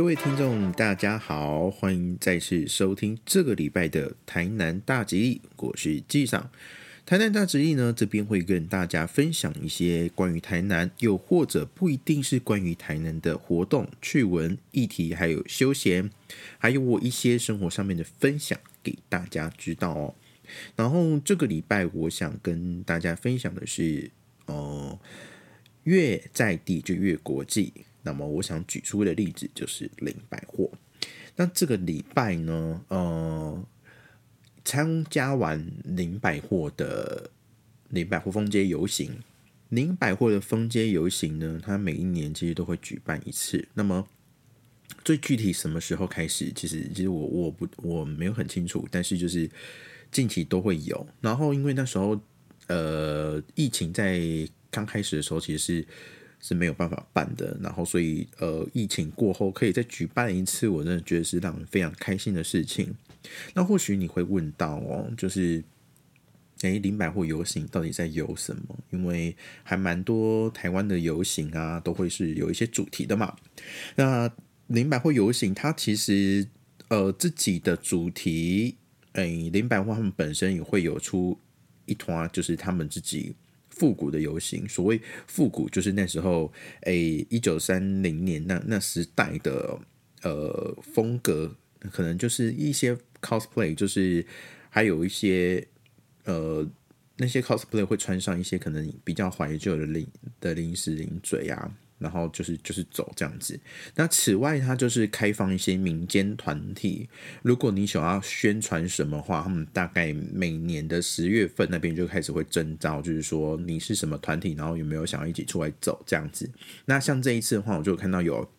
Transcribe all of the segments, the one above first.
各位听众，大家好，欢迎再次收听这个礼拜的台南大吉利，我是纪上。台南大吉利呢，这边会跟大家分享一些关于台南，又或者不一定是关于台南的活动、趣闻、议题，还有休闲，还有我一些生活上面的分享给大家知道哦。然后这个礼拜，我想跟大家分享的是，哦，越在地就越国际。那么我想举出的例子就是零百货。那这个礼拜呢，呃，参加完零百货的零百货封街游行，零百货的封街游行呢，它每一年其实都会举办一次。那么最具体什么时候开始，其实其实我我不我没有很清楚，但是就是近期都会有。然后因为那时候呃疫情在刚开始的时候，其实是。是没有办法办的，然后所以呃，疫情过后可以再举办一次，我真的觉得是让人非常开心的事情。那或许你会问到哦，就是诶，林百货游行到底在游什么？因为还蛮多台湾的游行啊，都会是有一些主题的嘛。那林百货游行它其实呃自己的主题，诶，林百货他们本身也会有出一团，就是他们自己。复古的游行，所谓复古就是那时候，诶，一九三零年那那时代的呃风格，可能就是一些 cosplay，就是还有一些呃那些 cosplay 会穿上一些可能比较怀旧的零的零食零嘴啊。然后就是就是走这样子。那此外，它就是开放一些民间团体。如果你想要宣传什么话，他们大概每年的十月份那边就开始会征召，就是说你是什么团体，然后有没有想要一起出来走这样子。那像这一次的话，我就看到有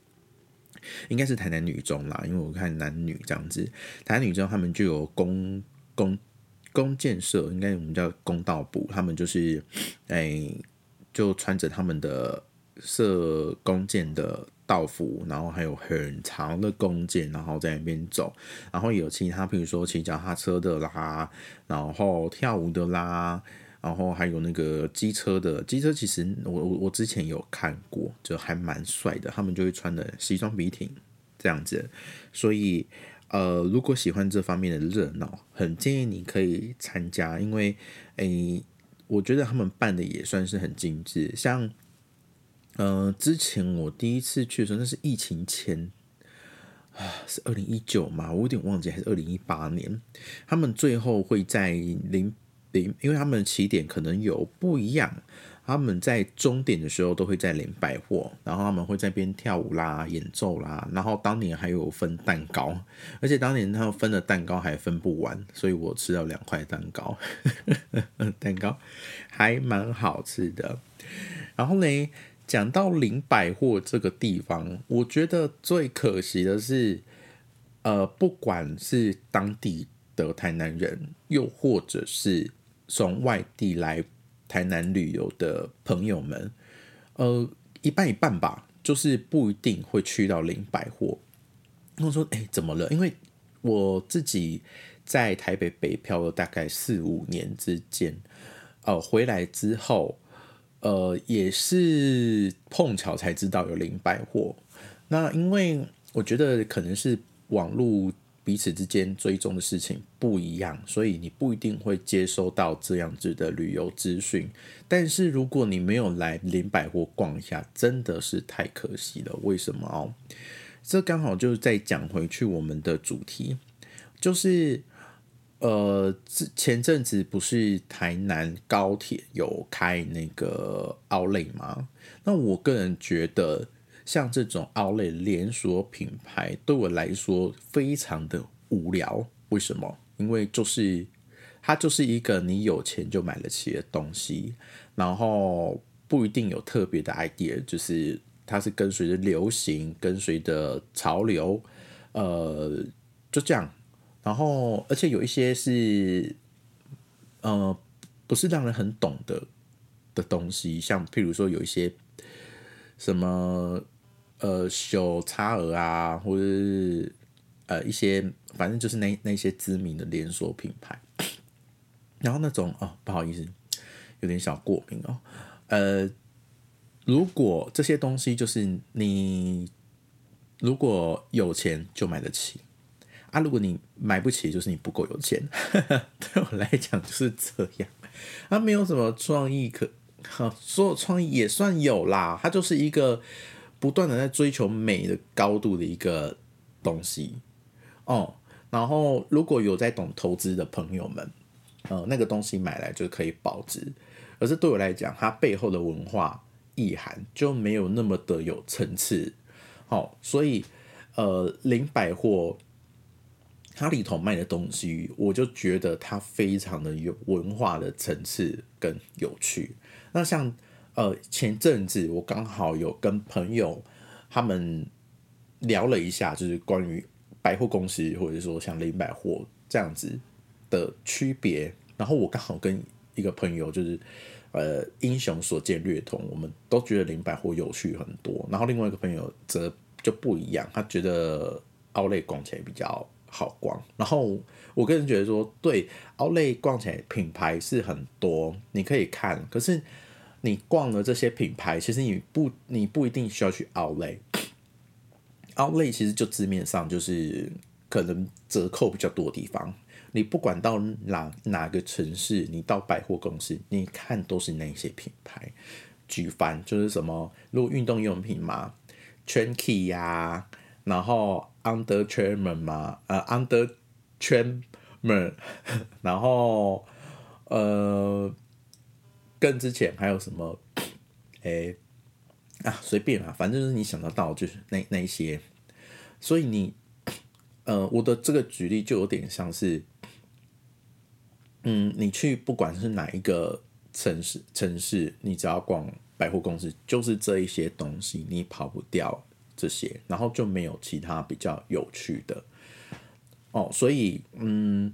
应该是台南女中啦，因为我看男女这样子，台南女中他们就有公公公建设，应该我们叫公道部，他们就是哎就穿着他们的。射弓箭的道服，然后还有很长的弓箭，然后在那边走，然后有其他，比如说骑脚踏车的啦，然后跳舞的啦，然后还有那个机车的，机车其实我我我之前有看过，就还蛮帅的，他们就会穿的西装笔挺这样子，所以呃，如果喜欢这方面的热闹，很建议你可以参加，因为诶，我觉得他们办的也算是很精致，像。呃，之前我第一次去的时候，那是疫情前啊，是二零一九嘛，我有点忘记，还是二零一八年。他们最后会在零零，因为他们的起点可能有不一样，他们在终点的时候都会在零百货，然后他们会在边跳舞啦、演奏啦，然后当年还有分蛋糕，而且当年他们分的蛋糕还分不完，所以我吃了两块蛋糕，蛋糕还蛮好吃的。然后呢？讲到林百货这个地方，我觉得最可惜的是，呃，不管是当地的台南人，又或者是从外地来台南旅游的朋友们，呃，一半一半吧，就是不一定会去到林百货。我说，哎，怎么了？因为我自己在台北北漂了大概四五年之间，呃，回来之后。呃，也是碰巧才知道有零百货。那因为我觉得可能是网络彼此之间追踪的事情不一样，所以你不一定会接收到这样子的旅游资讯。但是如果你没有来零百货逛一下，真的是太可惜了。为什么哦？这刚好就是再讲回去我们的主题，就是。呃，前阵子不是台南高铁有开那个奥莱吗？那我个人觉得，像这种奥莱连锁品牌，对我来说非常的无聊。为什么？因为就是它就是一个你有钱就买得起的东西，然后不一定有特别的 idea，就是它是跟随着流行，跟随着潮流，呃，就这样。然后，而且有一些是，呃，不是让人很懂的的东西，像譬如说有一些什么呃小差额啊，或者是呃一些，反正就是那那些知名的连锁品牌。然后那种哦，不好意思，有点小过敏哦。呃，如果这些东西就是你如果有钱就买得起啊，如果你买不起，就是你不够有钱。对我来讲就是这样，他没有什么创意可，所有创意也算有啦，它就是一个不断的在追求美的高度的一个东西哦。然后如果有在懂投资的朋友们，呃，那个东西买来就可以保值，而是对我来讲，它背后的文化意涵就没有那么的有层次。好，所以呃，零百货它里头卖的东西，我就觉得它非常的有文化的层次跟有趣。那像呃前阵子我刚好有跟朋友他们聊了一下，就是关于百货公司或者说像零百货这样子的区别。然后我刚好跟一个朋友就是呃英雄所见略同，我们都觉得零百货有趣很多。然后另外一个朋友则就不一样，他觉得奥莱逛起来比较好逛。然后我个人觉得说，对奥莱逛起来品牌是很多，你可以看。可是你逛了这些品牌，其实你不你不一定需要去奥莱。奥莱其实就字面上就是可能折扣比较多的地方。你不管到哪哪个城市，你到百货公司，你看都是那些品牌。举凡就是什么，如果运动用品嘛。Trenky 呀，然后 Under Tramer 嘛，呃，Under Tramer，然后呃，更之前还有什么？哎，啊，随便啦，反正就是你想得到，就是那那一些。所以你，呃，我的这个举例就有点像是，嗯，你去不管是哪一个城市，城市，你只要逛。百货公司就是这一些东西，你跑不掉这些，然后就没有其他比较有趣的哦。所以，嗯，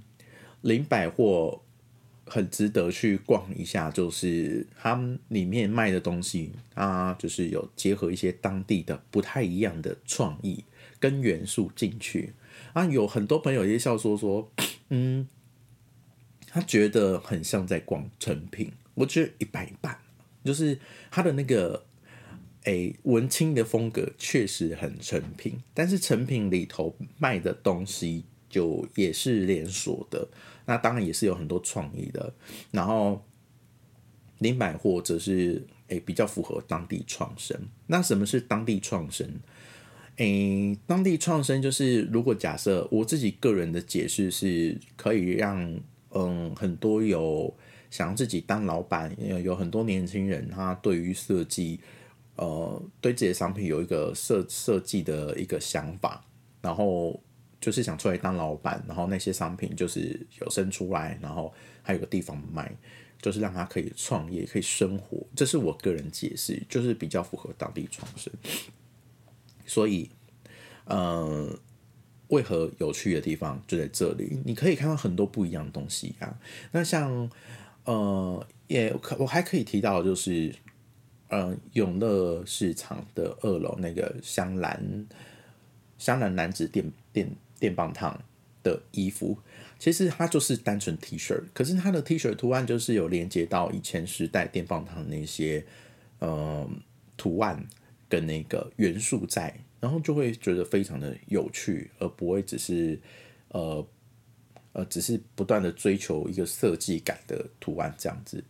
零百货很值得去逛一下，就是他们里面卖的东西啊，就是有结合一些当地的不太一样的创意跟元素进去啊。有很多朋友也笑说说，嗯，他觉得很像在逛成品，我觉得一半一半。就是他的那个诶文青的风格确实很成品，但是成品里头卖的东西就也是连锁的，那当然也是有很多创意的。然后零百货则是诶比较符合当地创生。那什么是当地创生？诶，当地创生就是如果假设我自己个人的解释是可以让嗯很多有。想要自己当老板，有很多年轻人，他对于设计，呃，对自己的商品有一个设设计的一个想法，然后就是想出来当老板，然后那些商品就是有生出来，然后还有个地方卖，就是让他可以创业，可以生活。这是我个人解释，就是比较符合当地创生。所以，呃，为何有趣的地方就在这里？你可以看到很多不一样的东西啊。那像。呃，也可我还可以提到，就是，嗯，永乐市场的二楼那个香兰香兰男子电电电棒烫的衣服，其实它就是单纯 T 恤，可是它的 T 恤图案就是有连接到以前时代电棒烫那些呃图案跟那个元素在，然后就会觉得非常的有趣，而不会只是呃。呃，只是不断的追求一个设计感的图案这样子。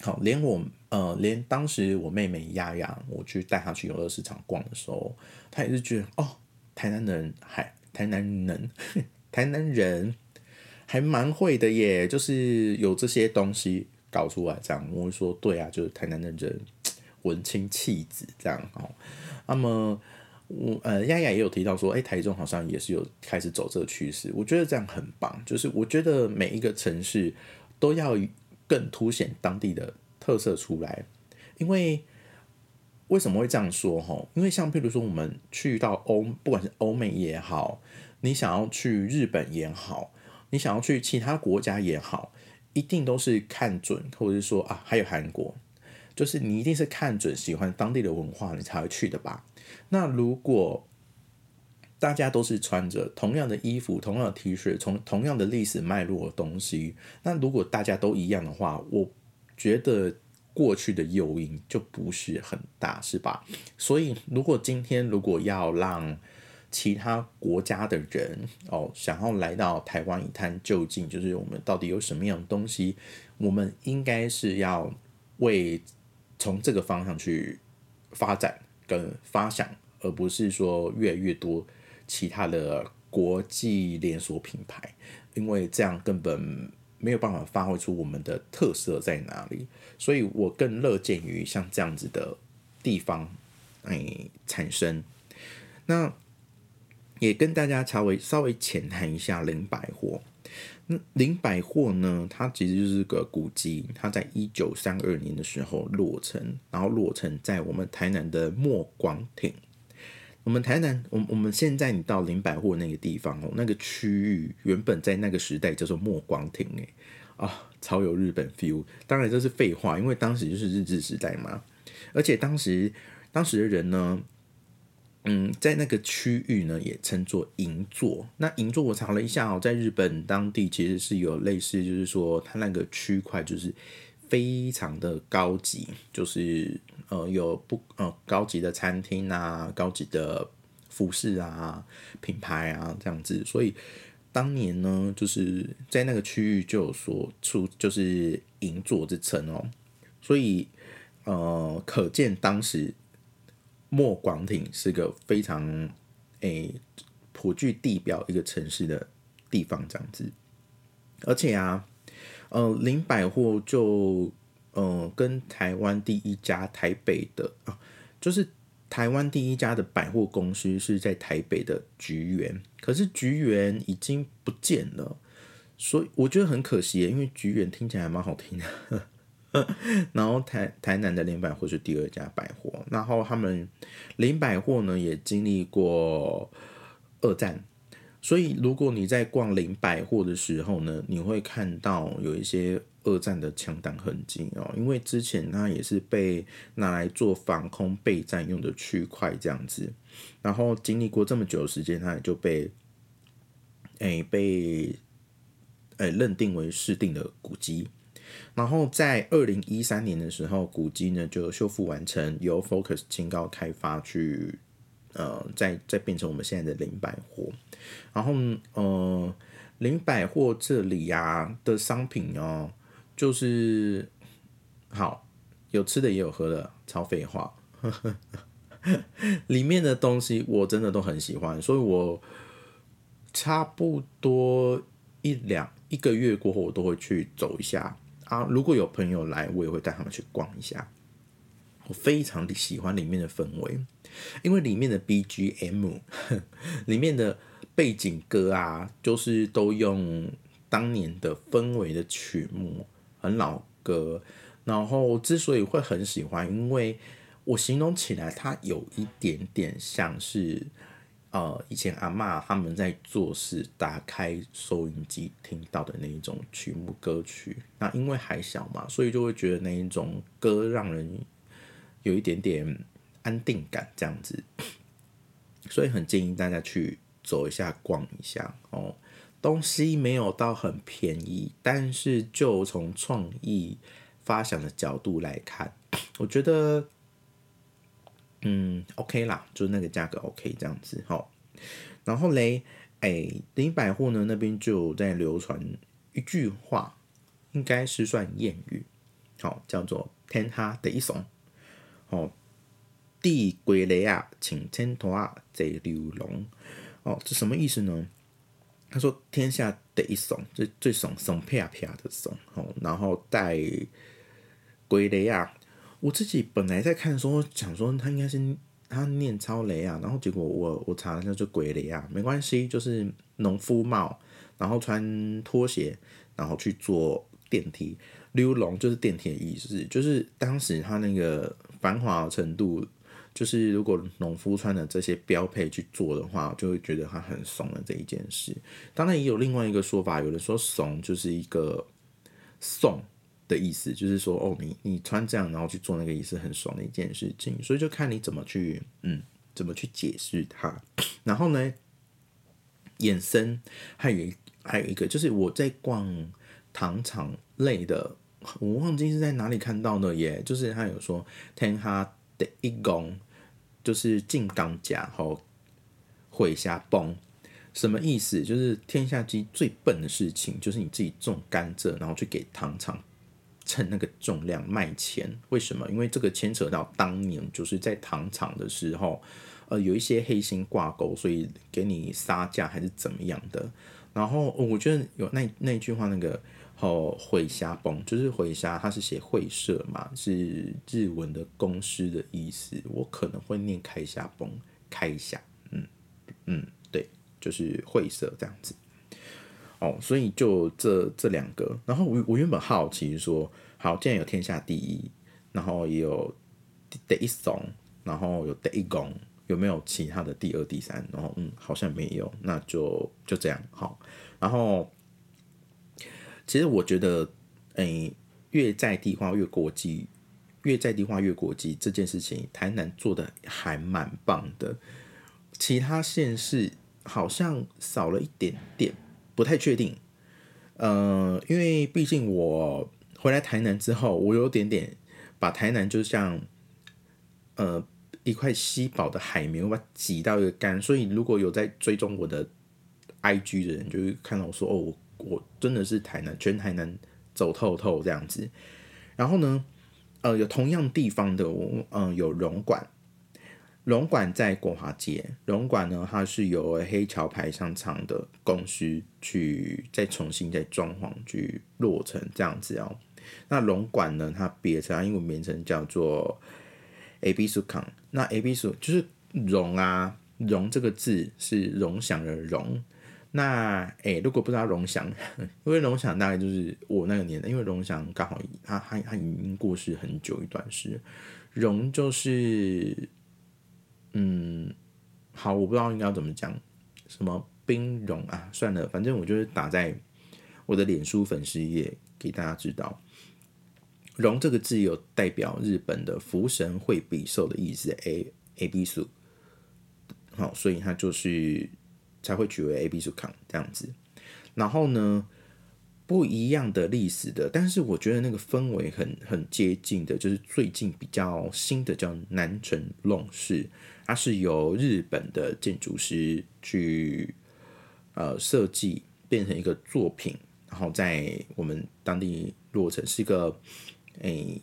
好，连我呃，连当时我妹妹丫丫，我去带她去游乐市场逛的时候，她也是觉得哦，台南人还台南人，台南人还蛮会的耶，就是有这些东西搞出来这样。我会说，对啊，就是台南的人文青气质这样哦。那么。我呃，丫丫也有提到说，哎，台中好像也是有开始走这个趋势。我觉得这样很棒，就是我觉得每一个城市都要更凸显当地的特色出来。因为为什么会这样说？哈，因为像譬如说，我们去到欧，不管是欧美也好，你想要去日本也好，你想要去其他国家也好，一定都是看准，或者是说啊，还有韩国，就是你一定是看准喜欢当地的文化，你才会去的吧。那如果大家都是穿着同样的衣服、同样的 T 恤、从同样的历史脉络的东西，那如果大家都一样的话，我觉得过去的诱因就不是很大，是吧？所以如果今天如果要让其他国家的人哦想要来到台湾一探究竟，就是我们到底有什么样的东西，我们应该是要为从这个方向去发展跟发想，而不是说越来越多其他的国际连锁品牌，因为这样根本。没有办法发挥出我们的特色在哪里，所以我更乐见于像这样子的地方，哎，产生。那也跟大家稍微稍微浅谈一下林百货。那林百货呢，它其实就是个古迹，它在一九三二年的时候落成，然后落成在我们台南的墨光亭。我们台南，我我们现在你到林百货那个地方哦，那个区域原本在那个时代叫做墨光亭，诶，啊，超有日本 feel。当然这是废话，因为当时就是日治时代嘛。而且当时当时的人呢，嗯，在那个区域呢也称作银座。那银座我查了一下哦，在日本当地其实是有类似，就是说它那个区块就是非常的高级，就是。呃，有不呃高级的餐厅啊，高级的服饰啊，品牌啊这样子，所以当年呢，就是在那个区域就有说出就是银座之称哦，所以呃，可见当时莫广町是个非常诶颇具地表一个城市的地方这样子，而且啊，呃，林百货就。呃，跟台湾第一家台北的啊，就是台湾第一家的百货公司是在台北的菊园，可是菊园已经不见了，所以我觉得很可惜，因为菊园听起来还蛮好听的。然后台台南的林百货是第二家百货，然后他们林百货呢也经历过二战。所以，如果你在逛林百货的时候呢，你会看到有一些二战的枪弹痕迹哦，因为之前它也是被拿来做防空备战用的区块这样子，然后经历过这么久的时间，它也就被诶被诶认定为市定的古迹，然后在二零一三年的时候，古迹呢就修复完成，由 Focus 清高开发去。呃，再再变成我们现在的零百货，然后呃，零百货这里呀的商品哦，就是好有吃的也有喝的，超废话，里面的东西我真的都很喜欢，所以我差不多一两一个月过后，我都会去走一下啊。如果有朋友来，我也会带他们去逛一下。我非常的喜欢里面的氛围。因为里面的 BGM，里面的背景歌啊，就是都用当年的氛围的曲目，很老歌。然后之所以会很喜欢，因为我形容起来，它有一点点像是，呃，以前阿妈他们在做事打开收音机听到的那一种曲目歌曲。那因为还小嘛，所以就会觉得那一种歌让人有一点点。安定感这样子，所以很建议大家去走一下、逛一下哦。东西没有到很便宜，但是就从创意发想的角度来看，我觉得嗯 OK 啦，就那个价格 OK 这样子哈。然后嘞，哎，林百货呢那边就在流传一句话，应该是算谚语，好叫做“天哈的一怂”，哦。地归雷啊，请天托啊，贼流龙哦，这什么意思呢？他说天下第一怂，最最怂怂啪啪的怂哦，然后带归雷啊。我自己本来在看说，想说他应该是他念超雷啊，然后结果我我查了一下就鬼雷啊，没关系，就是农夫帽，然后穿拖鞋，然后去坐电梯。溜龙就是电梯的意思，就是当时他那个繁华程度。就是如果农夫穿的这些标配去做的话，就会觉得他很怂的这一件事。当然也有另外一个说法，有人说怂就是一个送的意思，就是说哦，你你穿这样然后去做那个也是很爽的一件事情。所以就看你怎么去嗯怎么去解释它。然后呢，衍生还有还有一个就是我在逛糖厂类的我忘记是在哪里看到的耶，就是他有说天哈的一公就是进港甲后会下崩，什么意思？就是天下鸡最笨的事情，就是你自己种甘蔗，然后去给糖厂称那个重量卖钱。为什么？因为这个牵扯到当年就是在糖厂的时候，呃，有一些黑心挂钩，所以给你杀价还是怎么样的。然后我觉得有那那句话，那个哦会虾崩，就是会虾，它是写会社嘛，是日文的公司的意思。我可能会念开虾崩，开虾，嗯嗯，对，就是会社这样子。哦，所以就这这两个，然后我我原本好奇说，好，既然有天下第一，然后也有第一怂，然后有第一公，有没有其他的第二、第三？然后嗯，好像没有，那就就这样好。然后其实我觉得，诶，越在地化越国际，越在地化越国际这件事情，台南做的还蛮棒的，其他县市好像少了一点点。不太确定，呃，因为毕竟我回来台南之后，我有点点把台南就像呃一块稀薄的海绵，我把它挤到一个干。所以如果有在追踪我的 IG 的人，就会看到我说哦，我我真的是台南全台南走透透这样子。然后呢，呃，有同样地方的，我嗯有荣馆。荣馆在国华街，荣馆呢，它是由黑桥牌商场的公司去再重新再装潢去落成这样子哦。那龙馆呢，它别称英文名称叫做 A B 苏康。那 A B 苏就是荣啊，荣这个字是荣祥的荣。那诶，如果不知道荣祥，因为荣祥大概就是我那个年代，因为荣祥刚好他他他已经过世很久一段时，荣就是。嗯，好，我不知道应该怎么讲，什么冰荣啊，算了，反正我就是打在我的脸书粉丝页给大家知道，荣这个字有代表日本的福神会比寿的意思，A A B 数，好，所以它就是才会取为 A B 数康这样子，然后呢？不一样的历史的，但是我觉得那个氛围很很接近的，就是最近比较新的叫南城弄市，它是由日本的建筑师去呃设计变成一个作品，然后在我们当地落成是一个诶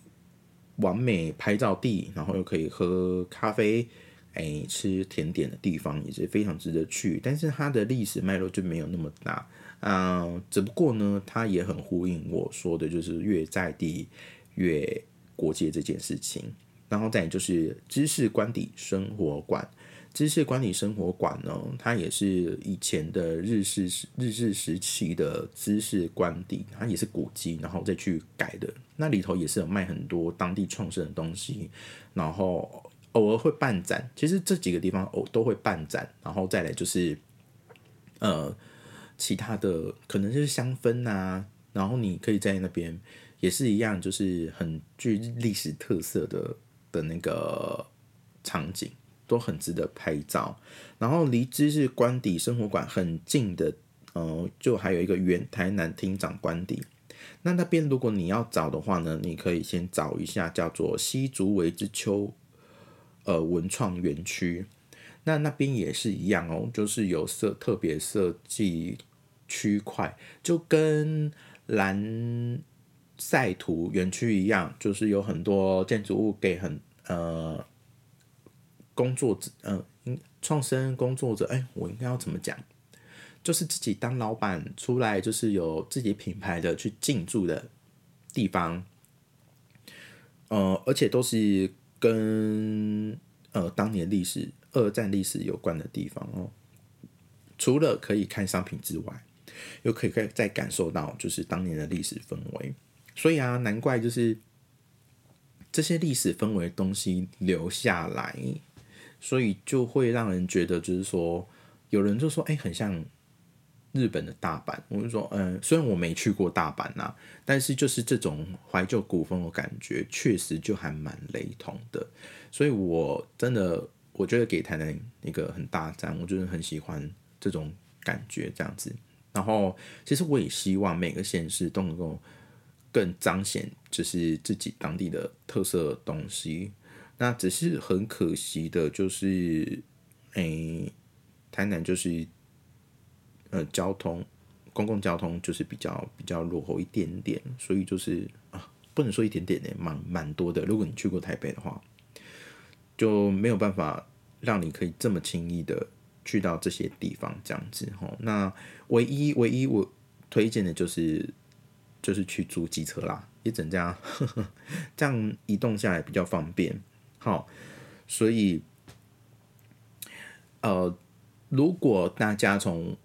完美拍照地，然后又可以喝咖啡、诶吃甜点的地方，也是非常值得去。但是它的历史脉络就没有那么大。嗯，只不过呢，它也很呼应我说的，就是越在地越国界这件事情。然后再就是知识官邸生活馆，知识官邸生活馆呢，它也是以前的日式日治时期的知识官邸，它也是古迹，然后再去改的。那里头也是有卖很多当地创生的东西，然后偶尔会办展。其实这几个地方偶都会办展，然后再来就是呃。其他的可能就是香氛啊，然后你可以在那边也是一样，就是很具历史特色的的那个场景，都很值得拍照。然后离知识官邸生活馆很近的，呃，就还有一个原台南厅长官邸。那那边如果你要找的话呢，你可以先找一下叫做西竹围之丘，呃，文创园区。那那边也是一样哦，就是有设特别设计区块，就跟蓝赛图园区一样，就是有很多建筑物给很呃工作者，嗯，创生工作者，哎，我应该要怎么讲？就是自己当老板出来，就是有自己品牌的去进驻的地方，呃，而且都是跟呃当年历史。二战历史有关的地方哦，除了可以看商品之外，又可以再再感受到就是当年的历史氛围。所以啊，难怪就是这些历史氛围东西留下来，所以就会让人觉得就是说，有人就说，哎，很像日本的大阪。我就说，嗯，虽然我没去过大阪呐，但是就是这种怀旧古风的感觉，确实就还蛮雷同的。所以我真的。我觉得给台南一个很大赞，我就是很喜欢这种感觉这样子。然后，其实我也希望每个县市都能够更彰显就是自己当地的特色东西。那只是很可惜的，就是诶，台南就是呃交通公共交通就是比较比较落后一点点，所以就是啊，不能说一点点呢，蛮蛮多的。如果你去过台北的话，就没有办法让你可以这么轻易的去到这些地方这样子哈。那唯一唯一我推荐的就是就是去租机车啦，也整这样 这样移动下来比较方便。好，所以，呃，如果大家从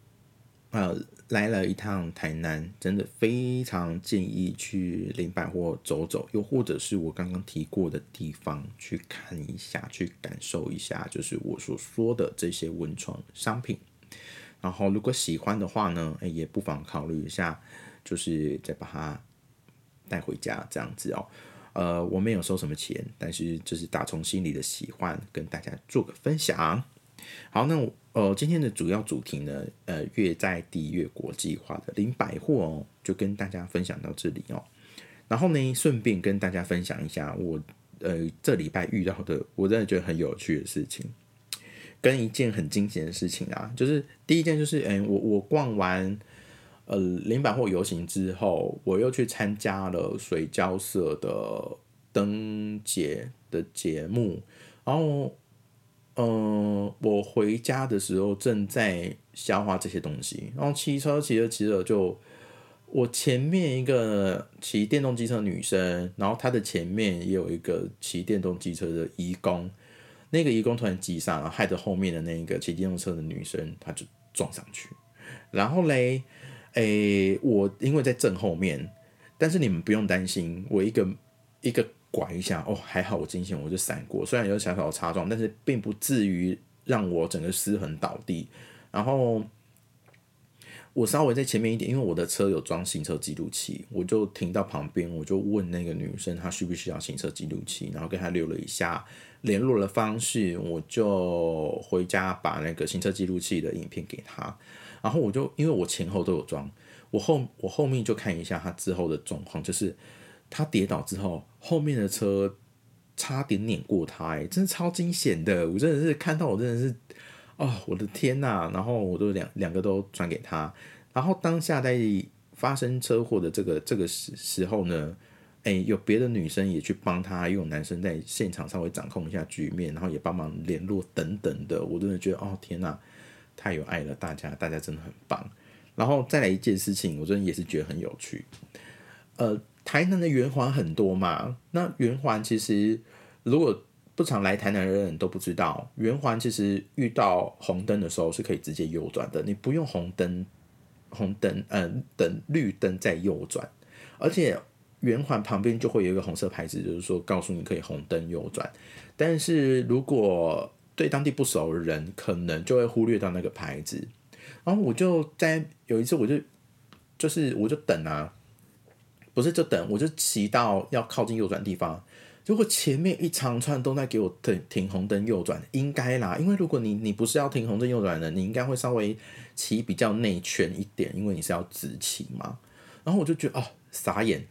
呃来了一趟台南，真的非常建议去林百货走走，又或者是我刚刚提过的地方去看一下，去感受一下，就是我所说的这些文创商品。然后，如果喜欢的话呢，也不妨考虑一下，就是再把它带回家这样子哦。呃，我没有收什么钱，但是这是打从心里的喜欢，跟大家做个分享。好，那呃，今天的主要主题呢，呃，越在地越国际化的零百货哦，就跟大家分享到这里哦。然后呢，顺便跟大家分享一下我呃这礼拜遇到的，我真的觉得很有趣的事情，跟一件很惊险的事情啊，就是第一件就是，嗯，我我逛完。呃，零百货游行之后，我又去参加了水交社的灯节的节目。然后，嗯，我回家的时候正在消化这些东西。然后骑车骑着骑着，就我前面一个骑电动机车女生，然后她的前面也有一个骑电动机车的义工。那个义工突然急刹，害得后面的那一个骑电动车的女生，她就撞上去。然后嘞。诶，我因为在正后面，但是你们不用担心，我一个一个拐一下，哦，还好我惊险，我就闪过，虽然有小小擦撞，但是并不至于让我整个失衡倒地。然后我稍微在前面一点，因为我的车有装行车记录器，我就停到旁边，我就问那个女生她需不需要行车记录器，然后跟她留了一下联络的方式，我就回家把那个行车记录器的影片给她。然后我就因为我前后都有装，我后我后面就看一下她之后的状况，就是他跌倒之后，后面的车差点碾过他，哎，真的超惊险的，我真的是看到我真的是，哦，我的天呐！然后我都两两个都转给他，然后当下在发生车祸的这个这个时时候呢，哎，有别的女生也去帮他，又有男生在现场稍微掌控一下局面，然后也帮忙联络等等的，我真的觉得，哦，天呐！太有爱了，大家，大家真的很棒。然后再来一件事情，我真的也是觉得很有趣。呃，台南的圆环很多嘛，那圆环其实如果不常来台南的人都不知道，圆环其实遇到红灯的时候是可以直接右转的，你不用红灯，红灯，嗯，等绿灯再右转。而且圆环旁边就会有一个红色牌子，就是说告诉你可以红灯右转。但是如果对当地不熟的人，可能就会忽略到那个牌子。然后我就在有一次，我就就是我就等啊，不是就等，我就骑到要靠近右转地方，结果前面一长串都在给我停停红灯右转，应该啦，因为如果你你不是要停红灯右转的，你应该会稍微骑比较内圈一点，因为你是要直骑嘛。然后我就觉得哦傻眼，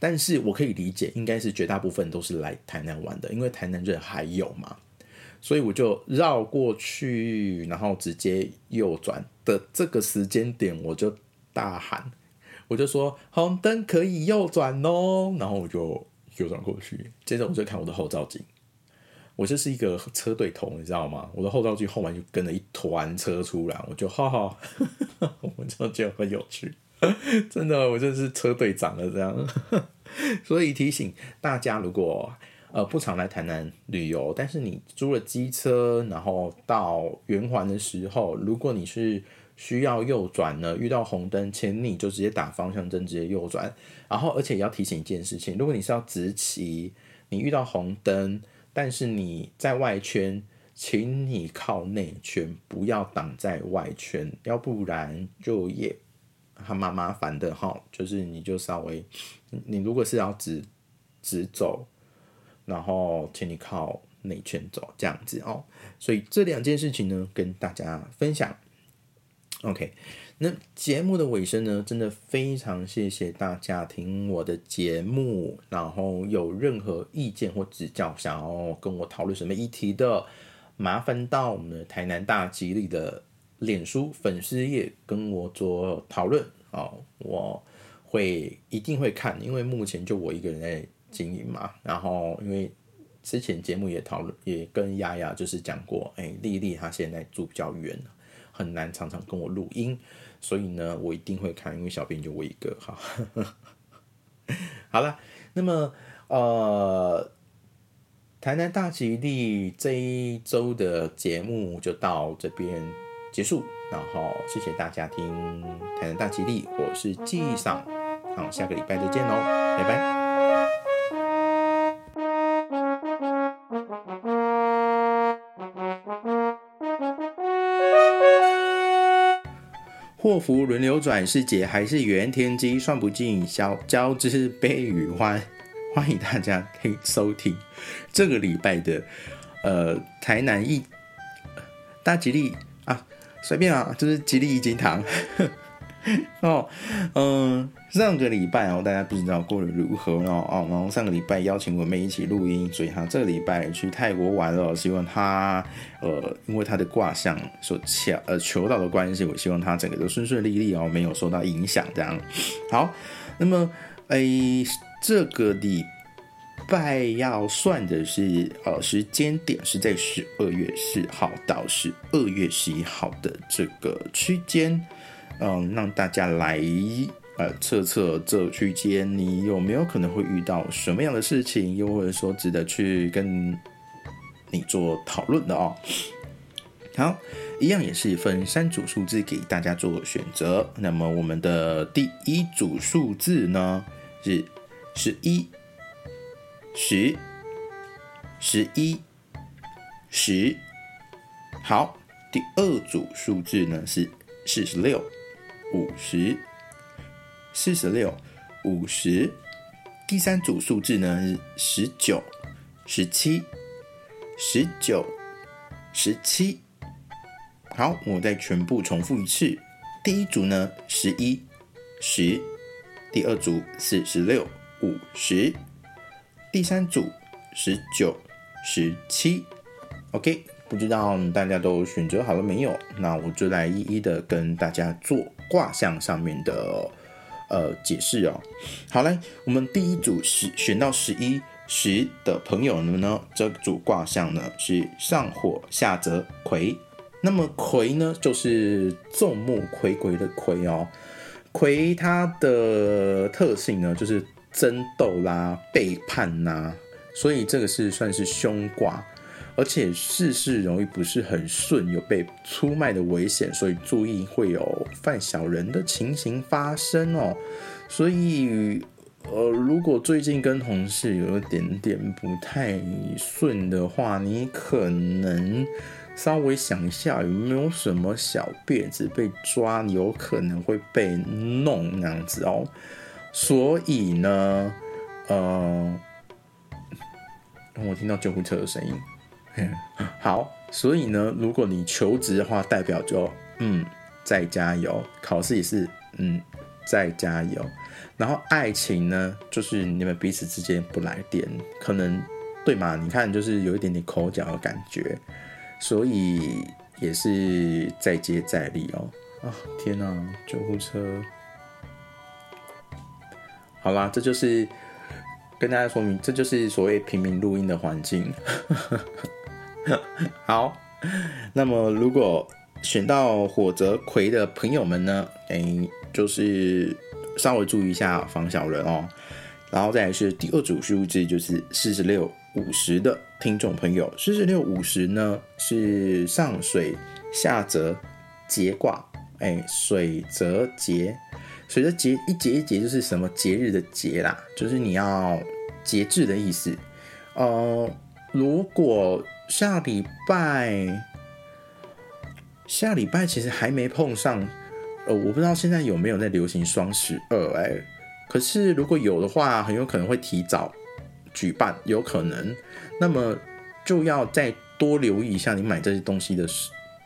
但是我可以理解，应该是绝大部分都是来台南玩的，因为台南人还有嘛。所以我就绕过去，然后直接右转的这个时间点，我就大喊，我就说红灯可以右转哦，然后我就右转过去。接着我就看我的后照镜，我就是一个车队头，你知道吗？我的后照镜后面就跟了一团车出来，我就哈哈，我就觉得很有趣，真的，我就是车队长了这样。所以提醒大家，如果呃，不常来台南旅游，但是你租了机车，然后到圆环的时候，如果你是需要右转呢，遇到红灯，请你就直接打方向灯，直接右转。然后，而且也要提醒一件事情，如果你是要直骑，你遇到红灯，但是你在外圈，请你靠内圈，不要挡在外圈，要不然就也还蛮麻烦的哈。就是你就稍微，你如果是要直直走。然后，请你靠内圈走，这样子哦。所以这两件事情呢，跟大家分享。OK，那节目的尾声呢，真的非常谢谢大家听我的节目，然后有任何意见或指教，想要跟我讨论什么议题的，麻烦到我们的台南大吉利的脸书粉丝页跟我做讨论哦，我会一定会看，因为目前就我一个人在经营嘛，然后因为。之前节目也讨论，也跟丫丫就是讲过，哎，丽丽她现在住比较远，很难常常跟我录音，所以呢，我一定会看，因为小编就我一个，哈。好了，那么呃，台南大吉利这一周的节目就到这边结束，然后谢谢大家听台南大吉利，我是纪赏，好，下个礼拜再见喽，拜拜。祸福轮流转，是劫还是缘？天机算不尽，交交织悲与欢。欢迎大家可以收听这个礼拜的呃台南一大吉利啊，随便啊，就是吉利一金堂。哦，嗯，上个礼拜哦，大家不知道过得如何哦哦，然后上个礼拜邀请我妹一起录音，所以他这个礼拜去泰国玩了，希望他呃，因为他的卦象所求呃求到的关系，我希望他整个都顺顺利利哦，没有受到影响这样。好，那么诶，这个礼拜要算的是呃时间点是在十二月四号到十二月十一号的这个区间。嗯，让大家来呃测测这区间你有没有可能会遇到什么样的事情，又或者说值得去跟你做讨论的哦。好，一样也是分三组数字给大家做选择。那么我们的第一组数字呢是十一、十、十一、十。好，第二组数字呢是四十六。五十。四十六。五十，第三组数字呢是十九。十七。十九。十七。好，我再全部重复一次。第一组呢十一。十，第二组四十六。五十，第三组十九。十七。OK，不知道大家都选择好了没有？那我就来一一的跟大家做。卦象上面的呃解释哦，好嘞，我们第一组十选到十一十的朋友们呢，这组卦象呢是上火下泽葵，那么葵呢就是众目睽睽的睽哦，葵它的特性呢就是争斗啦、背叛啦，所以这个是算是凶卦。而且事事容易不是很顺，有被出卖的危险，所以注意会有犯小人的情形发生哦。所以，呃，如果最近跟同事有一点点不太顺的话，你可能稍微想一下有没有什么小辫子被抓，有可能会被弄那样子哦。所以呢，呃，我听到救护车的声音。好，所以呢，如果你求职的话，代表就嗯，再加油；考试也是嗯，再加油。然后爱情呢，就是你们彼此之间不来电，可能对嘛？你看，就是有一点点口角的感觉，所以也是再接再厉哦。啊，天哪，救护车！好啦，这就是跟大家说明，这就是所谓平民录音的环境。好，那么如果选到火泽葵的朋友们呢，哎，就是稍微注意一下防小人哦。然后再来是第二组数字，就是四十六五十的听众朋友，四十六五十呢是上水下泽节卦，哎，水泽节，水泽节一节一节就是什么节日的节啦，就是你要节制的意思。呃，如果下礼拜，下礼拜其实还没碰上，呃，我不知道现在有没有在流行双十二哎，可是如果有的话，很有可能会提早举办，有可能，那么就要再多留意一下你买这些东西的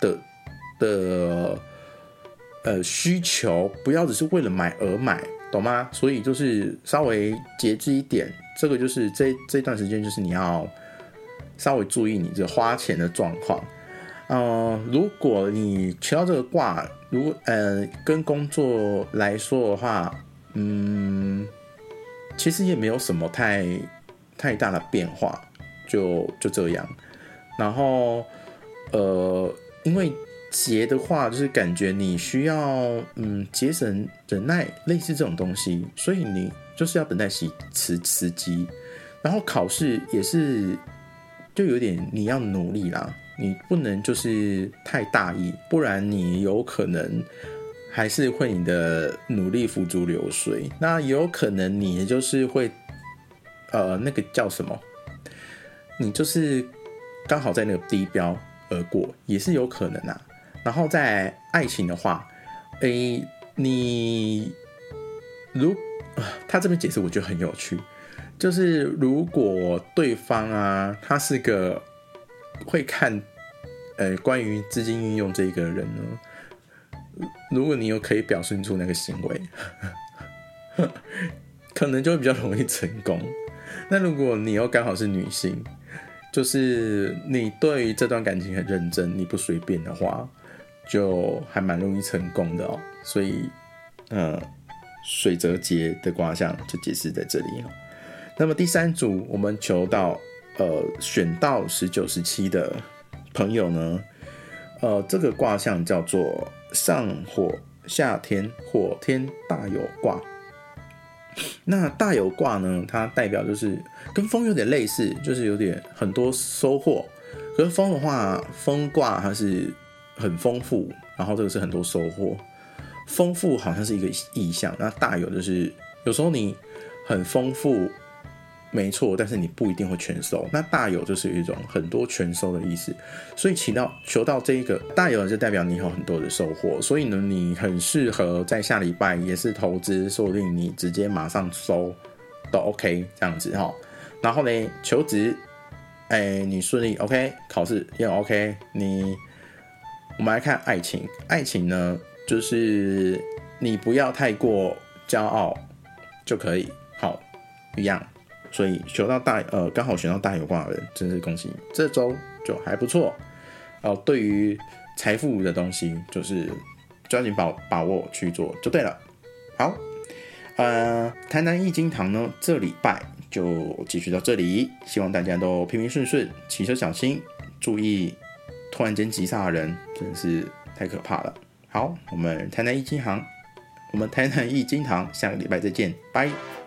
的的呃需求，不要只是为了买而买，懂吗？所以就是稍微节制一点，这个就是这这段时间就是你要稍微注意你这花钱的状况。嗯，如果你求到这个卦，如呃跟工作来说的话，嗯，其实也没有什么太太大的变化，就就这样。然后呃，因为节的话，就是感觉你需要嗯节省忍耐，类似这种东西，所以你就是要等待时时时机。然后考试也是，就有点你要努力啦。你不能就是太大意，不然你有可能还是会你的努力付诸流水。那有可能你就是会，呃，那个叫什么？你就是刚好在那个低标而过，也是有可能啊。然后在爱情的话，诶，你如 他这边解释，我觉得很有趣，就是如果对方啊，他是个。会看，呃，关于资金运用这一个人呢，如果你有可以表现出那个行为，可能就会比较容易成功。那如果你又刚好是女性，就是你对于这段感情很认真，你不随便的话，就还蛮容易成功的哦。所以，呃，水泽节的卦象就解释在这里那么第三组，我们求到。呃，选到十九、十七的朋友呢，呃，这个卦象叫做上火下天，火天大有卦。那大有卦呢，它代表就是跟风有点类似，就是有点很多收获。可是风的话，风卦它是很丰富，然后这个是很多收获，丰富好像是一个意象。那大有就是有时候你很丰富。没错，但是你不一定会全收。那大有就是一种很多全收的意思，所以起到求到这一个大有，就代表你有很多的收获。所以呢，你很适合在下礼拜也是投资，说不定你直接马上收都 OK 这样子哈。然后呢，求职，哎，你顺利 OK，考试也 OK。你我们来看爱情，爱情呢，就是你不要太过骄傲就可以，好一样。所以选到大呃，刚好选到大有卦的人，真是恭喜你，这周就还不错哦。对于财富的东西，就是抓紧把把握去做就对了。好，呃，台南易经堂呢，这礼拜就继续到这里，希望大家都平平顺顺，骑车小心，注意突然间急刹的人，真是太可怕了。好，我们台南易经堂，我们台南易经堂，下个礼拜再见，拜。